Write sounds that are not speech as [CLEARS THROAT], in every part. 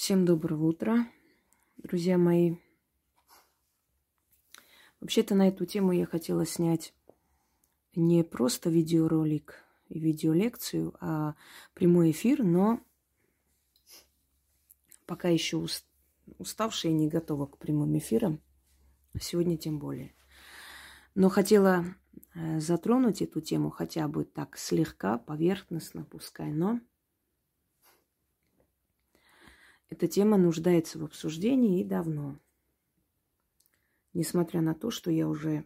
Всем доброго утра, друзья мои. Вообще-то на эту тему я хотела снять не просто видеоролик и видеолекцию, а прямой эфир, но пока еще уставшая и не готова к прямым эфирам. Сегодня тем более. Но хотела э, затронуть эту тему хотя бы так слегка, поверхностно, пускай, но эта тема нуждается в обсуждении и давно. Несмотря на то, что я уже,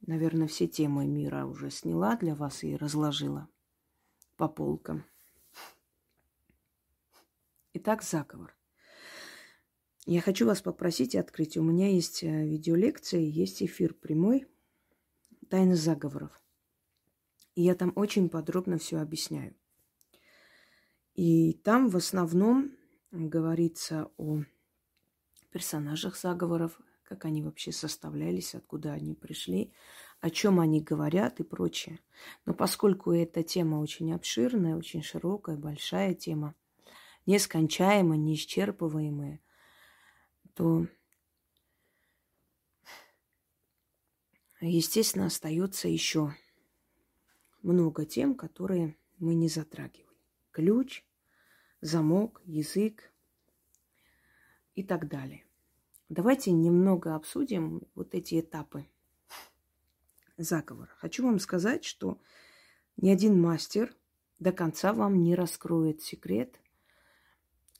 наверное, все темы мира уже сняла для вас и разложила по полкам. Итак, заговор. Я хочу вас попросить открыть. У меня есть э, видеолекция, есть эфир прямой «Тайны заговоров». И я там очень подробно все объясняю. И там в основном говорится о персонажах заговоров, как они вообще составлялись, откуда они пришли, о чем они говорят и прочее. Но поскольку эта тема очень обширная, очень широкая, большая тема, нескончаемая, неисчерпываемая, то, естественно, остается еще много тем, которые мы не затрагивали. Ключ – замок, язык и так далее. Давайте немного обсудим вот эти этапы заговора. Хочу вам сказать, что ни один мастер до конца вам не раскроет секрет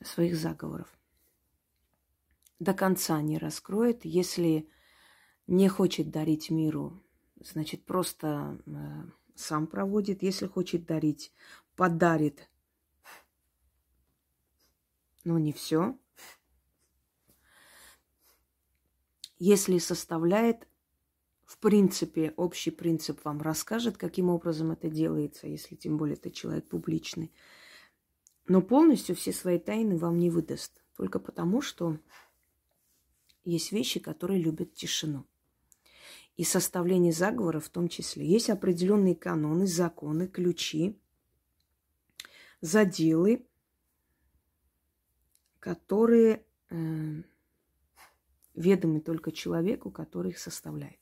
своих заговоров. До конца не раскроет, если не хочет дарить миру, значит, просто э, сам проводит. Если хочет дарить, подарит но не все. Если составляет, в принципе, общий принцип вам расскажет, каким образом это делается, если тем более это человек публичный. Но полностью все свои тайны вам не выдаст. Только потому, что есть вещи, которые любят тишину. И составление заговора в том числе. Есть определенные каноны, законы, ключи, заделы, которые э, ведомы только человеку, который их составляет.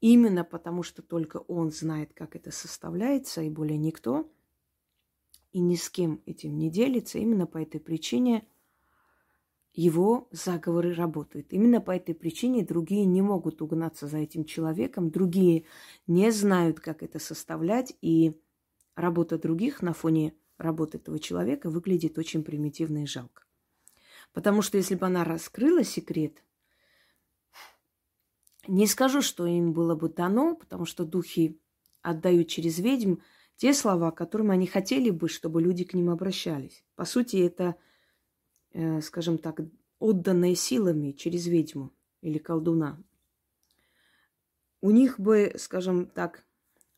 Именно потому, что только он знает, как это составляется, и более никто, и ни с кем этим не делится, именно по этой причине его заговоры работают. Именно по этой причине другие не могут угнаться за этим человеком, другие не знают, как это составлять, и работа других на фоне работа этого человека выглядит очень примитивно и жалко. Потому что если бы она раскрыла секрет, не скажу, что им было бы дано, потому что духи отдают через ведьм те слова, которым они хотели бы, чтобы люди к ним обращались. По сути, это, э, скажем так, отданные силами через ведьму или колдуна. У них бы, скажем так,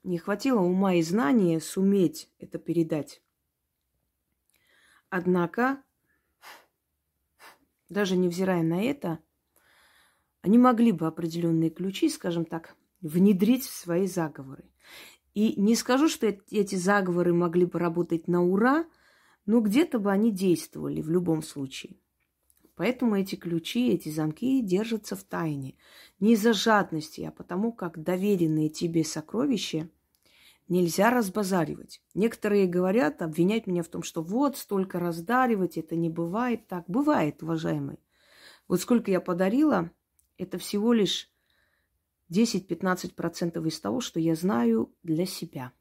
не хватило ума и знания суметь это передать. Однако, даже невзирая на это, они могли бы определенные ключи, скажем так, внедрить в свои заговоры. И не скажу, что эти заговоры могли бы работать на ура, но где-то бы они действовали в любом случае. Поэтому эти ключи, эти замки держатся в тайне. Не из-за жадности, а потому как доверенные тебе сокровища нельзя разбазаривать. Некоторые говорят, обвинять меня в том, что вот столько раздаривать, это не бывает так. Бывает, уважаемые. Вот сколько я подарила, это всего лишь 10-15% из того, что я знаю для себя.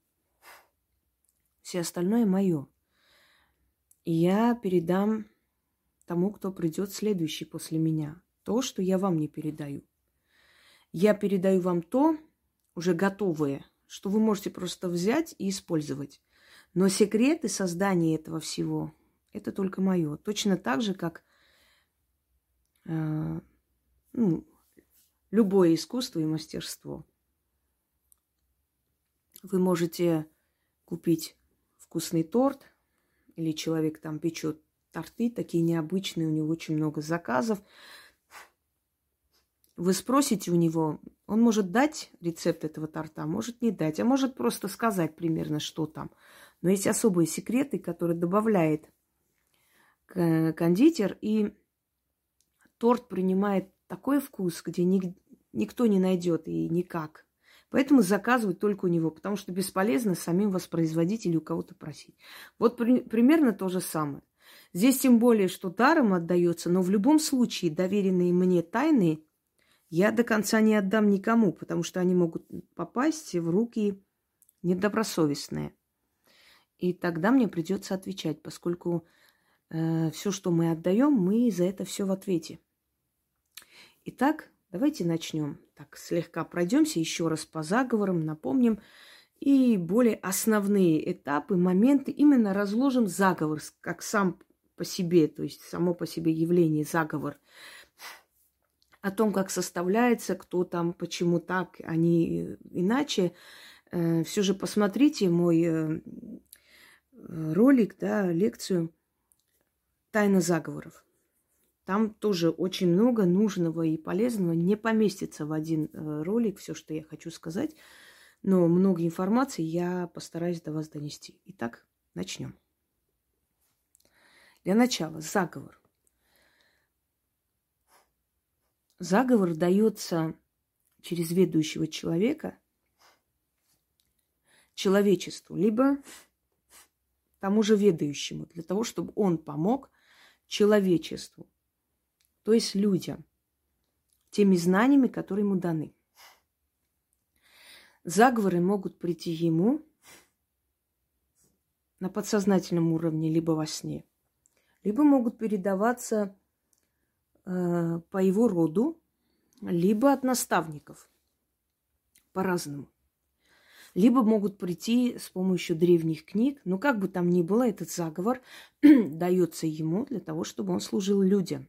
Все остальное мое. И я передам тому, кто придет следующий после меня. То, что я вам не передаю. Я передаю вам то, уже готовое, что вы можете просто взять и использовать. Но секреты создания этого всего – это только мое. Точно так же, как э, ну, любое искусство и мастерство. Вы можете купить вкусный торт, или человек там печет торты, такие необычные, у него очень много заказов – вы спросите у него, он может дать рецепт этого торта, может не дать, а может просто сказать примерно, что там. Но есть особые секреты, которые добавляет кондитер, и торт принимает такой вкус, где ни, никто не найдет и никак. Поэтому заказывают только у него, потому что бесполезно самим воспроизводить или у кого-то просить. Вот при, примерно то же самое. Здесь тем более, что даром отдается, но в любом случае доверенные мне тайны я до конца не отдам никому, потому что они могут попасть в руки недобросовестные. И тогда мне придется отвечать, поскольку э, все, что мы отдаем, мы за это все в ответе. Итак, давайте начнем. Так, слегка пройдемся еще раз по заговорам, напомним и более основные этапы, моменты. Именно разложим заговор, как сам по себе, то есть само по себе явление, заговор. О том, как составляется, кто там, почему так, а не иначе. Э, все же посмотрите мой э, ролик, да, лекцию «Тайна заговоров». Там тоже очень много нужного и полезного. Не поместится в один э, ролик все, что я хочу сказать. Но много информации я постараюсь до вас донести. Итак, начнем. Для начала заговор. Заговор дается через ведущего человека человечеству, либо тому же ведающему, для того, чтобы он помог человечеству, то есть людям, теми знаниями, которые ему даны. Заговоры могут прийти ему на подсознательном уровне, либо во сне, либо могут передаваться по его роду, либо от наставников. По-разному либо могут прийти с помощью древних книг. Но как бы там ни было, этот заговор [CLEARS THROAT] дается ему для того, чтобы он служил людям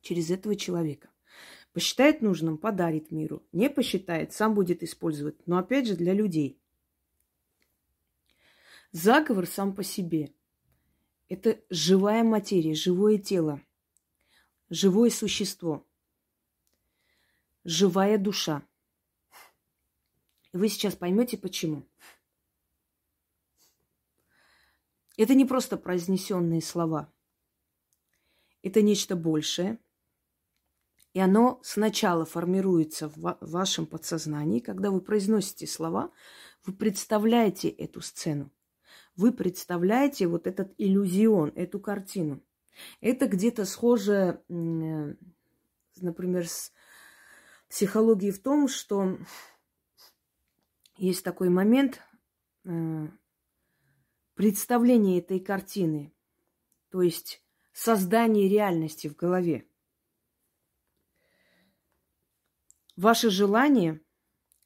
через этого человека. Посчитает нужным, подарит миру. Не посчитает, сам будет использовать. Но опять же для людей. Заговор сам по себе – это живая материя, живое тело, живое существо, живая душа – вы сейчас поймете, почему. Это не просто произнесенные слова. Это нечто большее. И оно сначала формируется в вашем подсознании. Когда вы произносите слова, вы представляете эту сцену. Вы представляете вот этот иллюзион, эту картину. Это где-то схоже, например, с психологией в том, что есть такой момент э, представления этой картины, то есть создание реальности в голове. Ваше желание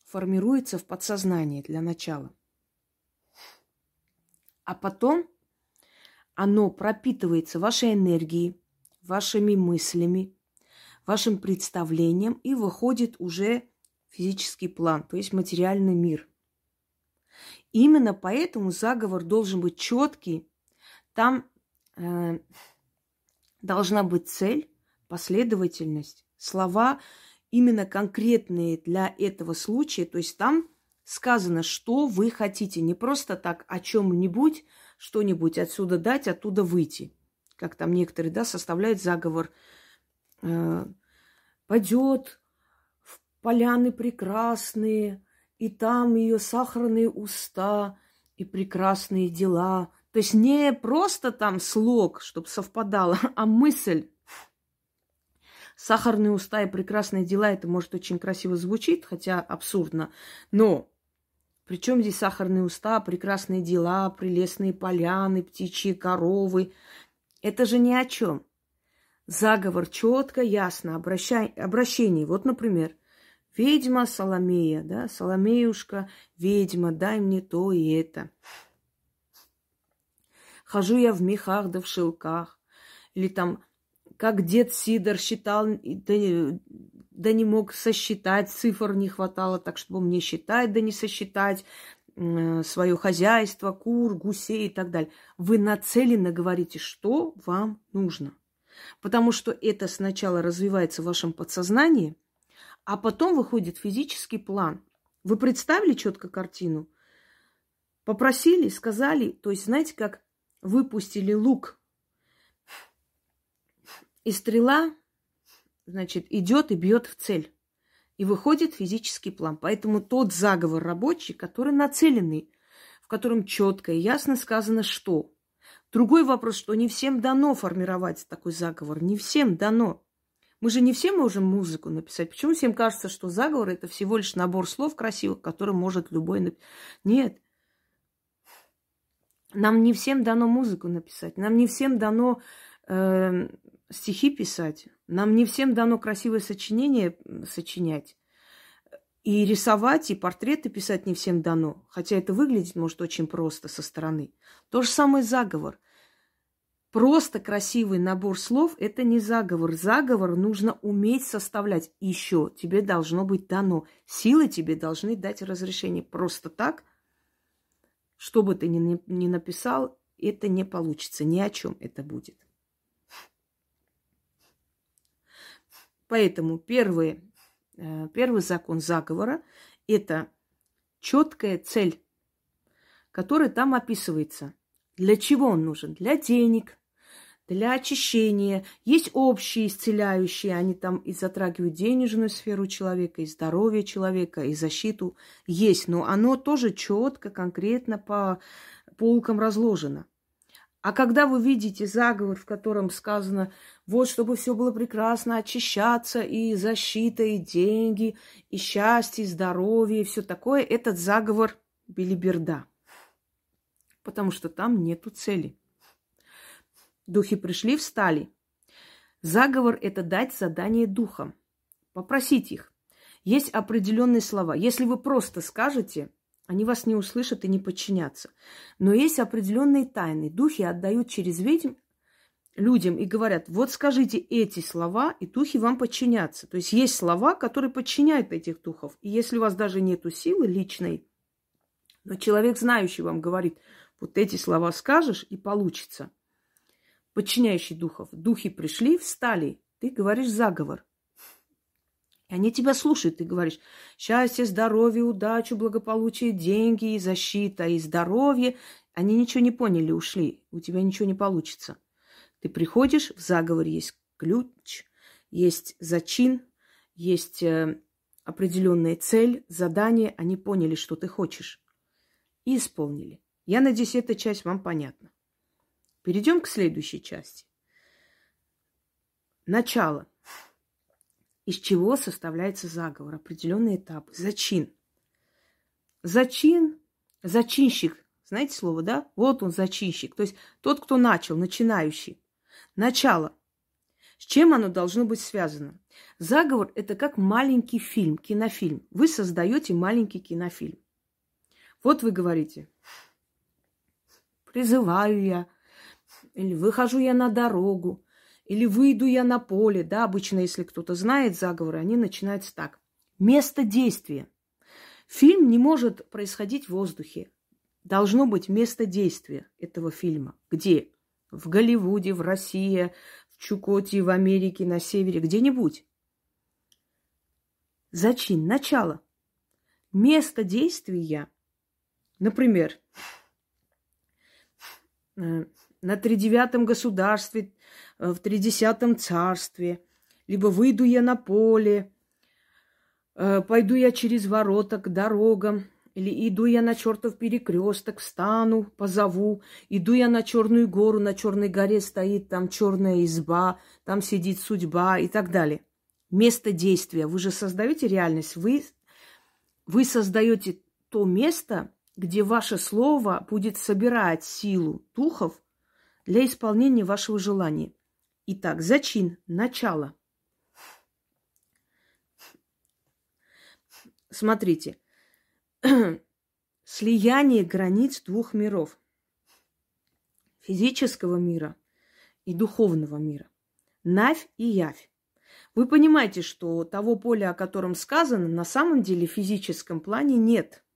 формируется в подсознании для начала. А потом оно пропитывается вашей энергией, вашими мыслями, вашим представлением и выходит уже физический план, то есть материальный мир. Именно поэтому заговор должен быть четкий. Там э, должна быть цель, последовательность, слова именно конкретные для этого случая. То есть там сказано, что вы хотите, не просто так о чем-нибудь, что-нибудь отсюда дать, оттуда выйти. Как там некоторые, да, составляют заговор. Э, пойдет поляны прекрасные, и там ее сахарные уста и прекрасные дела. То есть не просто там слог, чтобы совпадало, [LAUGHS] а мысль. Сахарные уста и прекрасные дела, это может очень красиво звучит, хотя абсурдно. Но причем здесь сахарные уста, прекрасные дела, прелестные поляны, птичьи коровы. Это же ни о чем. Заговор четко, ясно, обращай, обращение. Вот, например, Ведьма Соломея, да, Соломеюшка, ведьма, дай мне то и это. Хожу я в мехах да в шелках. Или там, как дед Сидор считал, да, да не мог сосчитать, цифр не хватало, так чтобы мне считать, да не сосчитать свое хозяйство, кур, гусей и так далее. Вы нацеленно говорите, что вам нужно. Потому что это сначала развивается в вашем подсознании – а потом выходит физический план. Вы представили четко картину? Попросили, сказали. То есть, знаете, как выпустили лук, и стрела, значит, идет и бьет в цель. И выходит физический план. Поэтому тот заговор рабочий, который нацеленный, в котором четко и ясно сказано, что. Другой вопрос, что не всем дано формировать такой заговор. Не всем дано. Мы же не все можем музыку написать. Почему всем кажется, что заговор это всего лишь набор слов красивых, который может любой написать? Нет. Нам не всем дано музыку написать. Нам не всем дано э, стихи писать. Нам не всем дано красивое сочинение сочинять. И рисовать, и портреты писать не всем дано. Хотя это выглядит, может, очень просто со стороны. То же самое заговор. Просто красивый набор слов – это не заговор. Заговор нужно уметь составлять. Еще тебе должно быть дано. Силы тебе должны дать разрешение. Просто так, что бы ты ни, ни написал, это не получится. Ни о чем это будет. Поэтому первый, э, первый закон заговора – это четкая цель, которая там описывается. Для чего он нужен? Для денег, для очищения. Есть общие исцеляющие, они там и затрагивают денежную сферу человека, и здоровье человека, и защиту. Есть, но оно тоже четко, конкретно по полкам разложено. А когда вы видите заговор, в котором сказано, вот чтобы все было прекрасно, очищаться, и защита, и деньги, и счастье, и здоровье, и все такое, этот заговор билиберда. Потому что там нету цели. Духи пришли, встали. Заговор – это дать задание духам, попросить их. Есть определенные слова. Если вы просто скажете, они вас не услышат и не подчинятся. Но есть определенные тайны. Духи отдают через ведьм людям и говорят, вот скажите эти слова, и духи вам подчинятся. То есть есть слова, которые подчиняют этих духов. И если у вас даже нет силы личной, но человек, знающий вам, говорит, вот эти слова скажешь, и получится. Подчиняющий духов. Духи пришли, встали. Ты говоришь заговор. И они тебя слушают, ты говоришь, счастье, здоровье, удачу, благополучие, деньги, защита, и здоровье. Они ничего не поняли, ушли. У тебя ничего не получится. Ты приходишь, в заговоре есть ключ, есть зачин, есть э, определенная цель, задание. Они поняли, что ты хочешь. И исполнили. Я надеюсь, эта часть вам понятна. Перейдем к следующей части. Начало из чего составляется заговор, определенный этап, зачин. Зачин, зачинщик, знаете слово, да? Вот он зачинщик, то есть тот, кто начал, начинающий. Начало. С чем оно должно быть связано? Заговор – это как маленький фильм, кинофильм. Вы создаете маленький кинофильм. Вот вы говорите, призываю я, или выхожу я на дорогу, или выйду я на поле, да, обычно, если кто-то знает заговоры, они начинаются так. Место действия. Фильм не может происходить в воздухе. Должно быть место действия этого фильма. Где? В Голливуде, в России, в Чукотии, в Америке, на севере, где-нибудь. Зачин, начало. Место действия, например, э, на тридевятом государстве, в тридесятом царстве, либо выйду я на поле, э, пойду я через ворота к дорогам, или иду я на чертов перекресток, встану, позову, иду я на Черную гору, на Черной горе стоит там черная изба, там сидит судьба и так далее. Место действия. Вы же создаете реальность. Вы, вы создаете то место, где ваше слово будет собирать силу духов для исполнения вашего желания. Итак, зачин, начало. Смотрите, слияние границ двух миров. Физического мира и духовного мира. Навь и явь. Вы понимаете, что того поля, о котором сказано, на самом деле в физическом плане нет –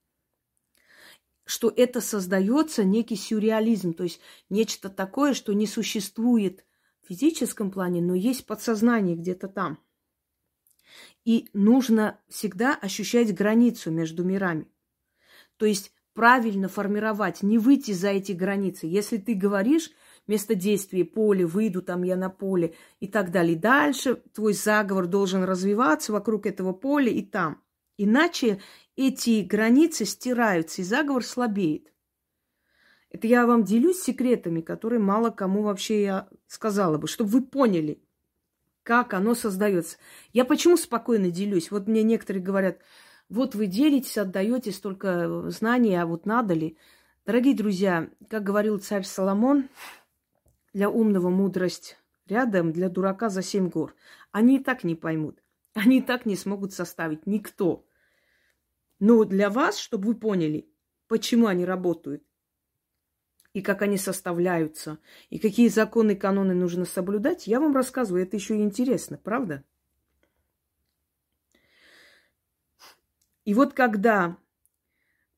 что это создается некий сюрреализм, то есть нечто такое, что не существует физическом плане, но есть подсознание где-то там. И нужно всегда ощущать границу между мирами. То есть правильно формировать, не выйти за эти границы. Если ты говоришь место действия поле, выйду там я на поле и так далее, дальше твой заговор должен развиваться вокруг этого поля и там. Иначе эти границы стираются, и заговор слабеет. Это я вам делюсь секретами, которые мало кому вообще я сказала бы, чтобы вы поняли, как оно создается. Я почему спокойно делюсь? Вот мне некоторые говорят, вот вы делитесь, отдаете столько знаний, а вот надо ли? Дорогие друзья, как говорил царь Соломон, для умного мудрость рядом, для дурака за семь гор. Они и так не поймут. Они и так не смогут составить. Никто. Но для вас, чтобы вы поняли, почему они работают, и как они составляются, и какие законы и каноны нужно соблюдать, я вам рассказываю. Это еще и интересно, правда? И вот когда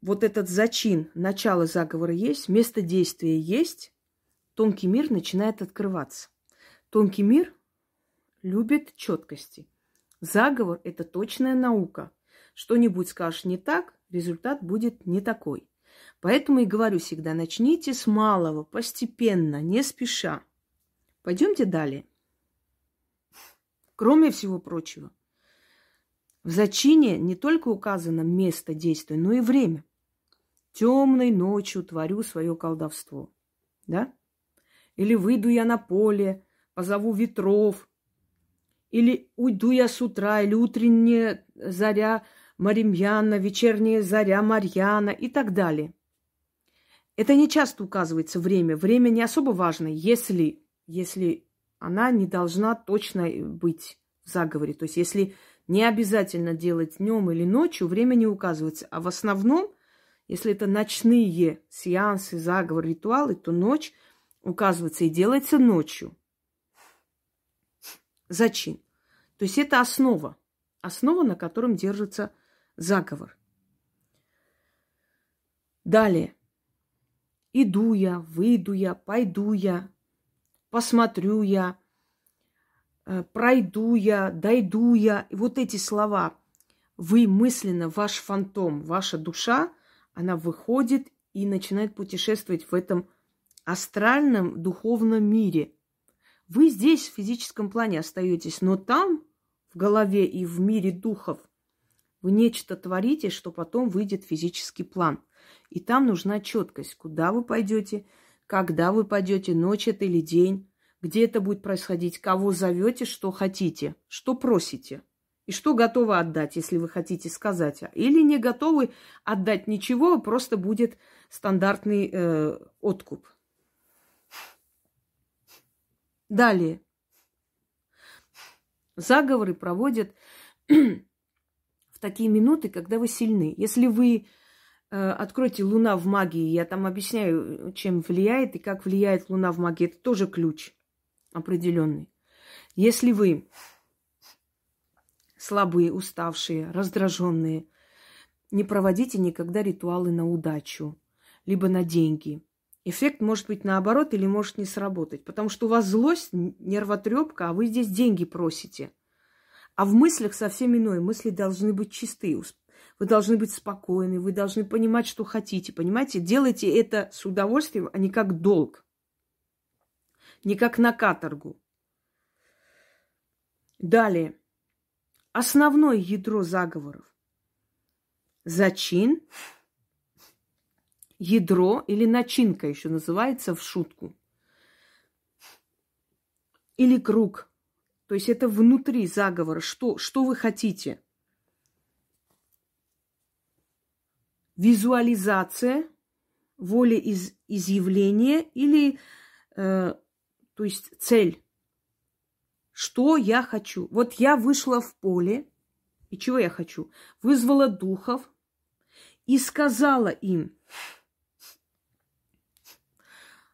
вот этот зачин, начало заговора есть, место действия есть, тонкий мир начинает открываться. Тонкий мир любит четкости. Заговор – это точная наука. Что-нибудь скажешь не так, результат будет не такой. Поэтому и говорю всегда, начните с малого, постепенно, не спеша. Пойдемте далее. Кроме всего прочего, в зачине не только указано место действия, но и время. Темной ночью творю свое колдовство. Да? Или выйду я на поле, позову ветров. Или уйду я с утра, или утренняя заря Маримьяна, вечерняя заря Марьяна и так далее. Это не часто указывается время. Время не особо важно, если, если она не должна точно быть в заговоре. То есть если не обязательно делать днем или ночью, время не указывается. А в основном, если это ночные сеансы, заговоры, ритуалы, то ночь указывается и делается ночью. Зачин. То есть это основа. Основа, на котором держится заговор. Далее. Иду я, выйду я, пойду я, посмотрю я, э, пройду я, дойду я. И вот эти слова. Вы мысленно, ваш фантом, ваша душа, она выходит и начинает путешествовать в этом астральном духовном мире. Вы здесь в физическом плане остаетесь, но там, в голове и в мире духов, вы нечто творите, что потом выйдет в физический план – и там нужна четкость, куда вы пойдете, когда вы пойдете, ночь это или день, где это будет происходить, кого зовете, что хотите, что просите. И что готовы отдать, если вы хотите сказать. Или не готовы отдать ничего, просто будет стандартный э, откуп. Далее. Заговоры проводят [CLEARS THROAT] в такие минуты, когда вы сильны. Если вы откройте Луна в магии. Я там объясняю, чем влияет и как влияет Луна в магии. Это тоже ключ определенный. Если вы слабые, уставшие, раздраженные, не проводите никогда ритуалы на удачу, либо на деньги. Эффект может быть наоборот или может не сработать, потому что у вас злость, нервотрепка, а вы здесь деньги просите. А в мыслях совсем иное. Мысли должны быть чистые, вы должны быть спокойны, вы должны понимать, что хотите. Понимаете, делайте это с удовольствием, а не как долг. Не как на каторгу. Далее. Основное ядро заговоров. Зачин, ядро или начинка еще называется в шутку. Или круг. То есть это внутри заговора. Что, что вы хотите? Визуализация, воля из, изъявления или, э, то есть цель. Что я хочу? Вот я вышла в поле, и чего я хочу? Вызвала духов и сказала им,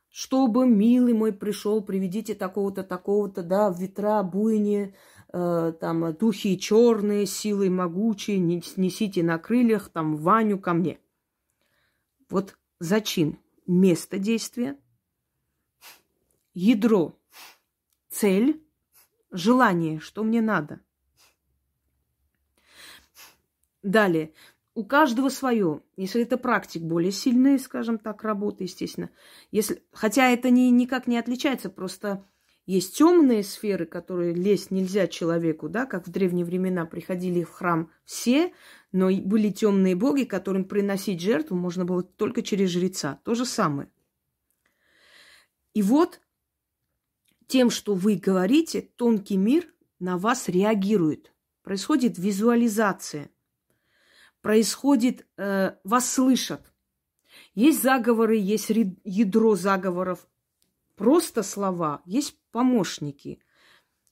чтобы милый мой пришел, приведите такого-то, такого-то, да, ветра, буйни, Э, там духи черные, силы могучие, несите на крыльях, там Ваню ко мне. Вот зачин, место действия, ядро, цель, желание, что мне надо. Далее, у каждого свое. Если это практик более сильные, скажем так, работы, естественно. Если, хотя это не, никак не отличается, просто есть темные сферы, которые лезть нельзя человеку, да, как в древние времена приходили в храм все, но были темные боги, которым приносить жертву можно было только через жреца. То же самое. И вот тем, что вы говорите, тонкий мир на вас реагирует. Происходит визуализация. Происходит, э, вас слышат. Есть заговоры, есть ядро заговоров. Просто слова. Есть помощники.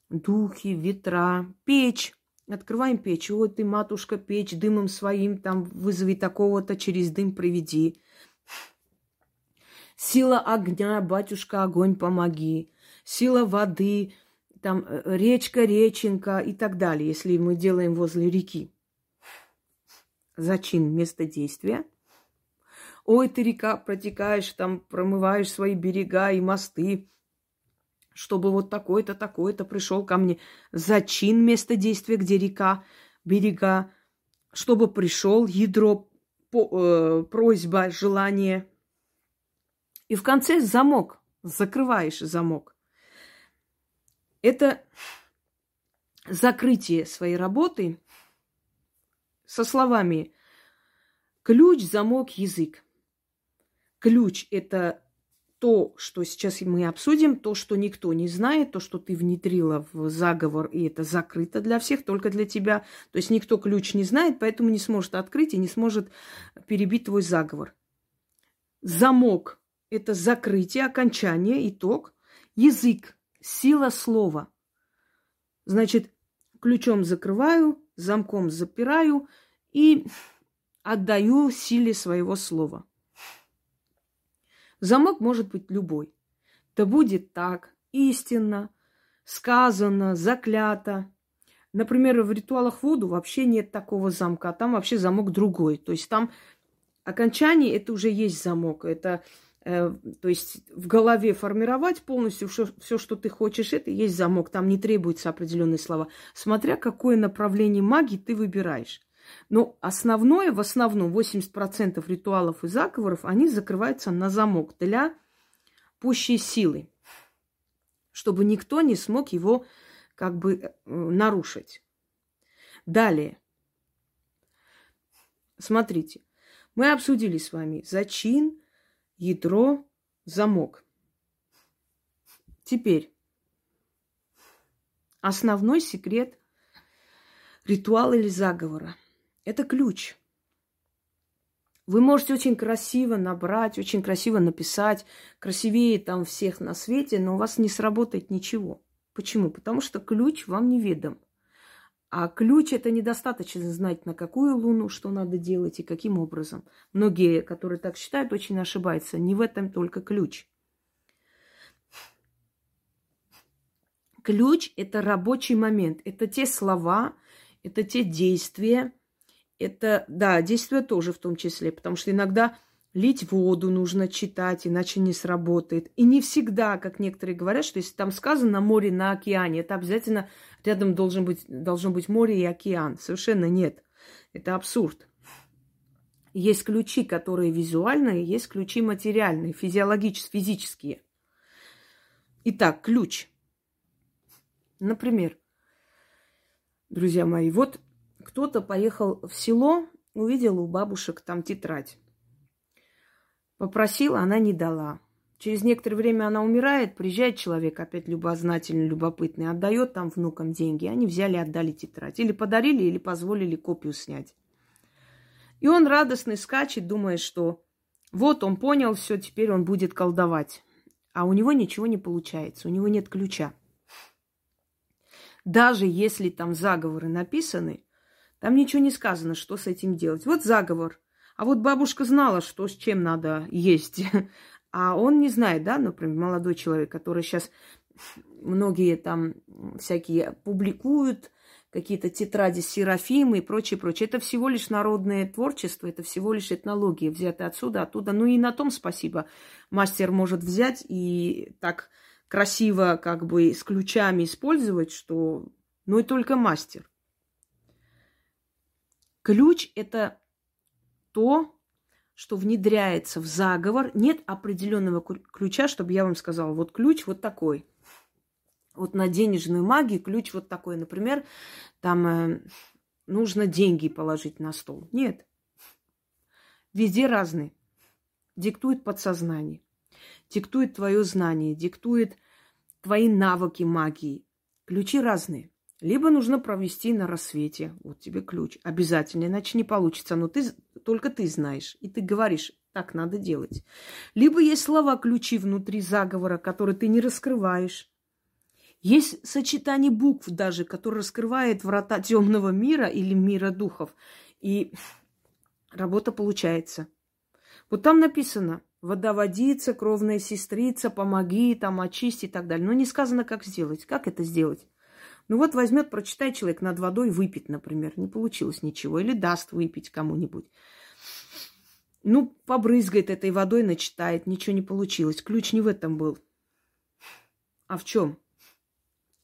Духи, ветра, печь. Открываем печь. Ой, ты, матушка, печь дымом своим, там вызови такого-то, через дым приведи. Сила огня, батюшка, огонь помоги. Сила воды, там э, речка, реченка и так далее, если мы делаем возле реки. Зачин место действия. Ой, ты река протекаешь, там промываешь свои берега и мосты чтобы вот такой-то, такой-то пришел ко мне. Зачин место действия, где река, берега, чтобы пришел ядро, по, э, просьба, желание. И в конце замок, закрываешь замок. Это закрытие своей работы со словами ключ, замок, язык. Ключ – это то, что сейчас мы обсудим, то, что никто не знает, то, что ты внедрила в заговор, и это закрыто для всех, только для тебя. То есть никто ключ не знает, поэтому не сможет открыть и не сможет перебить твой заговор. Замок – это закрытие, окончание, итог. Язык – сила слова. Значит, ключом закрываю, замком запираю и отдаю силе своего слова. Замок может быть любой. Да будет так, истинно, сказано, заклято. Например, в ритуалах воду вообще нет такого замка, там вообще замок другой. То есть там окончание это уже есть замок. Это э, то есть в голове формировать полностью все, что ты хочешь, это есть замок. Там не требуются определенные слова. Смотря какое направление магии ты выбираешь. Но основное, в основном 80% ритуалов и заговоров, они закрываются на замок для пущей силы, чтобы никто не смог его как бы э, нарушить. Далее. Смотрите, мы обсудили с вами зачин, ядро, замок. Теперь основной секрет ритуала или заговора – это ключ. Вы можете очень красиво набрать, очень красиво написать, красивее там всех на свете, но у вас не сработает ничего. Почему? Потому что ключ вам неведом. А ключ это недостаточно знать, на какую луну что надо делать и каким образом. Многие, которые так считают, очень ошибаются. Не в этом только ключ. Ключ – это рабочий момент. Это те слова, это те действия, это, да, действие тоже в том числе, потому что иногда лить воду нужно читать, иначе не сработает. И не всегда, как некоторые говорят, что если там сказано море на океане, это обязательно рядом должен быть, должно быть море и океан. Совершенно нет. Это абсурд. Есть ключи, которые визуальные, есть ключи материальные, физиологические, физические. Итак, ключ. Например, друзья мои, вот кто-то поехал в село, увидел у бабушек там тетрадь. Попросил, она не дала. Через некоторое время она умирает, приезжает человек, опять любознательный, любопытный, отдает там внукам деньги. Они взяли, отдали тетрадь. Или подарили, или позволили копию снять. И он радостный скачет, думая, что вот он понял все, теперь он будет колдовать. А у него ничего не получается, у него нет ключа. Даже если там заговоры написаны, там ничего не сказано, что с этим делать. Вот заговор. А вот бабушка знала, что с чем надо есть. [LAUGHS] А он не знает, да, например, молодой человек, который сейчас многие там всякие публикуют, какие-то тетради Серафимы и прочее, прочее. Это всего лишь народное творчество, это всего лишь этнология, взятая отсюда, оттуда. Ну и на том спасибо. Мастер может взять и так красиво как бы с ключами использовать, что... Ну и только мастер. Ключ – это то, что внедряется в заговор. Нет определенного ключа, чтобы я вам сказала, вот ключ вот такой. Вот на денежную магию ключ вот такой. Например, там э, нужно деньги положить на стол. Нет. Везде разные. Диктует подсознание. Диктует твое знание. Диктует твои навыки магии. Ключи разные. Либо нужно провести на рассвете. Вот тебе ключ. Обязательно, иначе не получится. Но ты, только ты знаешь. И ты говоришь, так надо делать. Либо есть слова-ключи внутри заговора, которые ты не раскрываешь. Есть сочетание букв даже, которое раскрывает врата темного мира или мира духов. И работа получается. Вот там написано вода водица, кровная сестрица, помоги, там очисти и так далее. Но не сказано, как сделать. Как это сделать? Ну вот возьмет, прочитает человек над водой, выпить, например. Не получилось ничего. Или даст выпить кому-нибудь. Ну, побрызгает этой водой, начитает. Ничего не получилось. Ключ не в этом был. А в чем?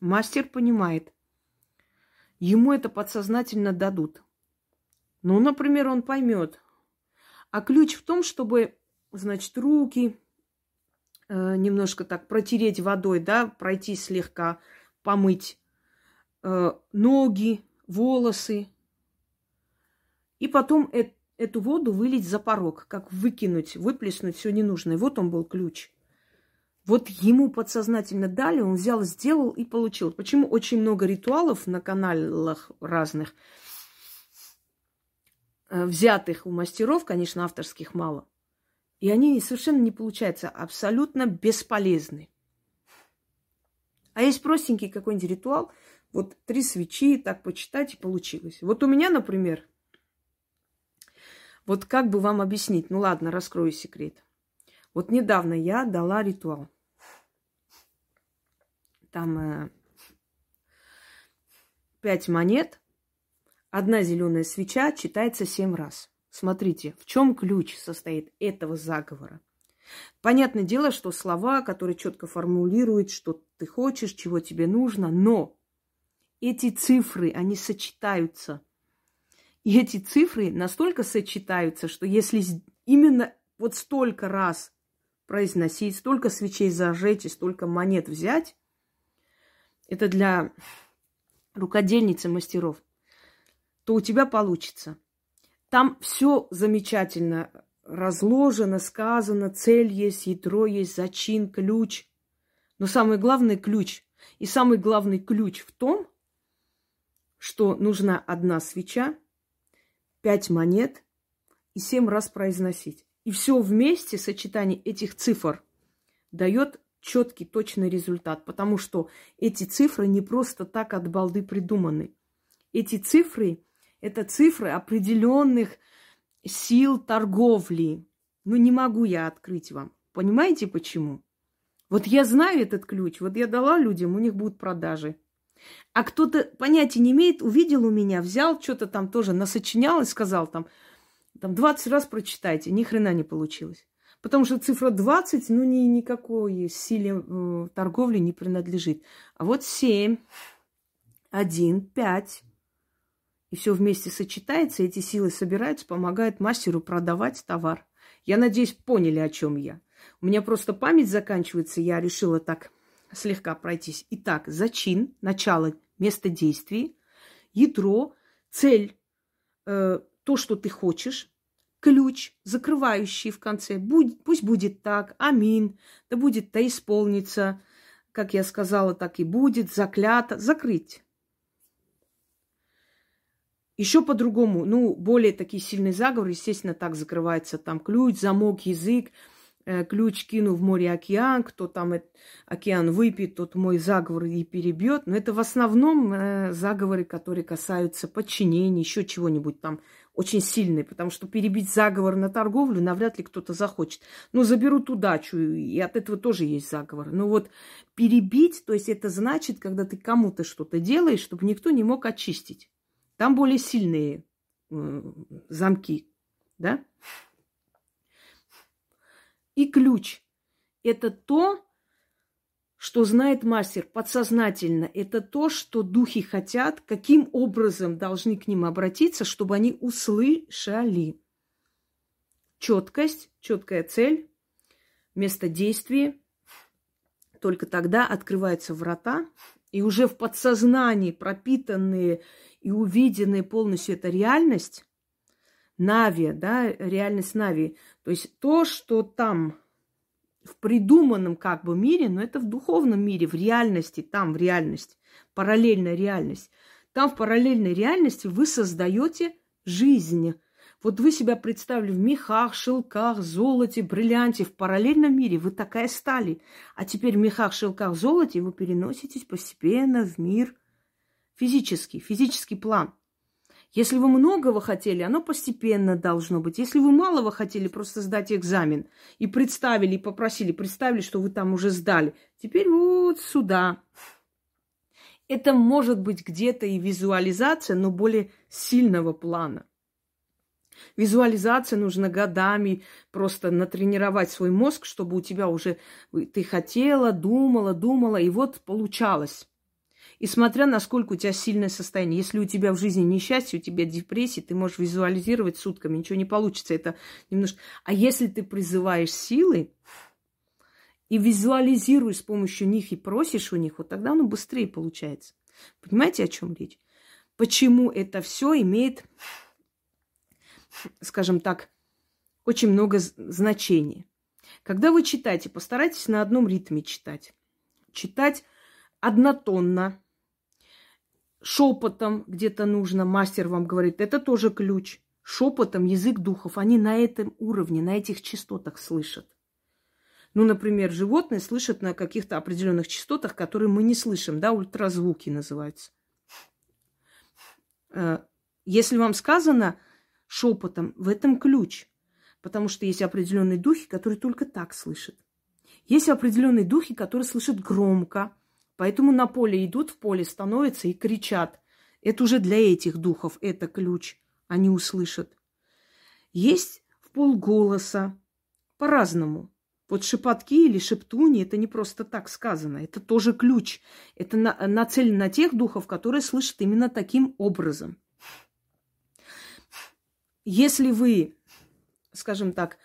Мастер понимает. Ему это подсознательно дадут. Ну, например, он поймет. А ключ в том, чтобы, значит, руки э, немножко так протереть водой, да, пройти слегка, помыть Э, ноги, волосы. И потом э эту воду вылить за порог, как выкинуть, выплеснуть все ненужное. Вот он был ключ. Вот ему подсознательно дали, он взял, сделал и получил. Почему очень много ритуалов на каналах разных, э, взятых у мастеров, конечно, авторских мало. И они совершенно не получаются, абсолютно бесполезны. А есть простенький какой-нибудь ритуал – вот три свечи, так почитать, и получилось. Вот у меня, например, вот как бы вам объяснить? Ну ладно, раскрою секрет. Вот недавно я дала ритуал. Там э, пять монет, одна зеленая свеча читается семь раз. Смотрите, в чем ключ состоит этого заговора. Понятное дело, что слова, которые четко формулируют, что ты хочешь, чего тебе нужно, но эти цифры, они сочетаются. И эти цифры настолько сочетаются, что если именно вот столько раз произносить, столько свечей зажечь и столько монет взять, это для рукодельницы мастеров, то у тебя получится. Там все замечательно разложено, сказано, цель есть, ядро есть, зачин, ключ. Но самый главный ключ, и самый главный ключ в том, что нужна одна свеча, пять монет и семь раз произносить. И все вместе, сочетание этих цифр, дает четкий, точный результат, потому что эти цифры не просто так от балды придуманы. Эти цифры – это цифры определенных сил торговли. Ну, не могу я открыть вам. Понимаете, почему? Вот я знаю этот ключ, вот я дала людям, у них будут продажи. А кто-то понятия не имеет, увидел у меня, взял, что-то там тоже насочинял и сказал там, там 20 раз прочитайте, ни хрена не получилось. Потому что цифра 20, ну, ни, никакой силе э, торговли не принадлежит. А вот 7, 1, 5, и все вместе сочетается, эти силы собираются, помогают мастеру продавать товар. Я надеюсь, поняли, о чем я. У меня просто память заканчивается, я решила так слегка пройтись. Итак, зачин, начало, место действий, ядро, цель, э, то, что ты хочешь, ключ, закрывающий в конце. Будь, пусть будет так, амин, да будет то исполнится, как я сказала, так и будет, заклято, закрыть. Еще по-другому, ну, более такие сильные заговоры, естественно, так закрывается там ключ, замок, язык, ключ кину в море океан, кто там океан выпьет, тот мой заговор и перебьет. Но это в основном э, заговоры, которые касаются подчинения, еще чего-нибудь там очень сильные, потому что перебить заговор на торговлю навряд ли кто-то захочет. Но заберут удачу, и от этого тоже есть заговор. Но вот перебить, то есть это значит, когда ты кому-то что-то делаешь, чтобы никто не мог очистить. Там более сильные э, замки, да? И ключ – это то, что знает мастер подсознательно. Это то, что духи хотят, каким образом должны к ним обратиться, чтобы они услышали. четкость, четкая цель, место действия. Только тогда открываются врата, и уже в подсознании пропитанные и увиденные полностью эта реальность, Нави, да, реальность Нави. То есть то, что там в придуманном как бы мире, но это в духовном мире, в реальности, там в реальности, параллельная реальность. Там в параллельной реальности вы создаете жизнь. Вот вы себя представили в мехах, шелках, золоте, бриллианте. В параллельном мире вы такая стали. А теперь в мехах, шелках, золоте вы переноситесь постепенно в мир физический, физический план. Если вы многого хотели, оно постепенно должно быть. Если вы малого хотели просто сдать экзамен и представили, и попросили, представили, что вы там уже сдали, теперь вот сюда. Это может быть где-то и визуализация, но более сильного плана. Визуализация нужно годами просто натренировать свой мозг, чтобы у тебя уже ты хотела, думала, думала, и вот получалось. И смотря насколько у тебя сильное состояние. Если у тебя в жизни несчастье, у тебя депрессия, ты можешь визуализировать сутками, ничего не получится. Это немножко... А если ты призываешь силы и визуализируешь с помощью них и просишь у них, вот тогда оно быстрее получается. Понимаете, о чем речь? Почему это все имеет, скажем так, очень много значений. Когда вы читаете, постарайтесь на одном ритме читать. Читать однотонно, шепотом где-то нужно, мастер вам говорит, это тоже ключ. Шепотом язык духов, они на этом уровне, на этих частотах слышат. Ну, например, животные слышат на каких-то определенных частотах, которые мы не слышим, да, ультразвуки называются. Э, если вам сказано шепотом, в этом ключ, потому что есть определенные духи, которые только так слышат. Есть определенные духи, которые слышат громко, Поэтому на поле идут, в поле становятся и кричат. Это уже для этих духов, это ключ. Они услышат. Есть в полголоса, по-разному. Вот шепотки или шептуни, это не просто так сказано, это тоже ключ. Это на, нацелено на тех духов, которые слышат именно таким образом. Если вы, скажем так,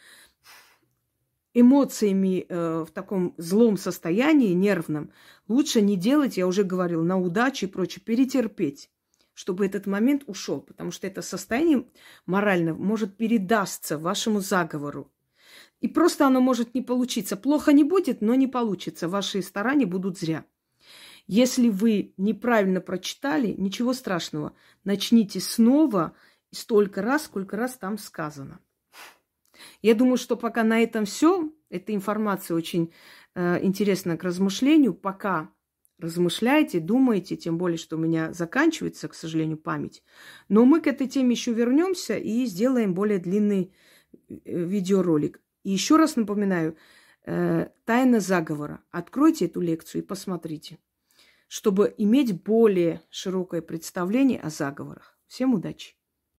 эмоциями э, в таком злом состоянии, нервном, лучше не делать, я уже говорил, на удачу и прочее, перетерпеть, чтобы этот момент ушел, потому что это состояние морально может передастся вашему заговору. И просто оно может не получиться. Плохо не будет, но не получится. Ваши старания будут зря. Если вы неправильно прочитали, ничего страшного. Начните снова столько раз, сколько раз там сказано. Я думаю, что пока на этом все. Эта информация очень э, интересна к размышлению. Пока размышляйте, думайте, тем более, что у меня заканчивается, к сожалению, память. Но мы к этой теме еще вернемся и сделаем более длинный э, видеоролик. И еще раз напоминаю, э, тайна заговора. Откройте эту лекцию и посмотрите, чтобы иметь более широкое представление о заговорах. Всем удачи!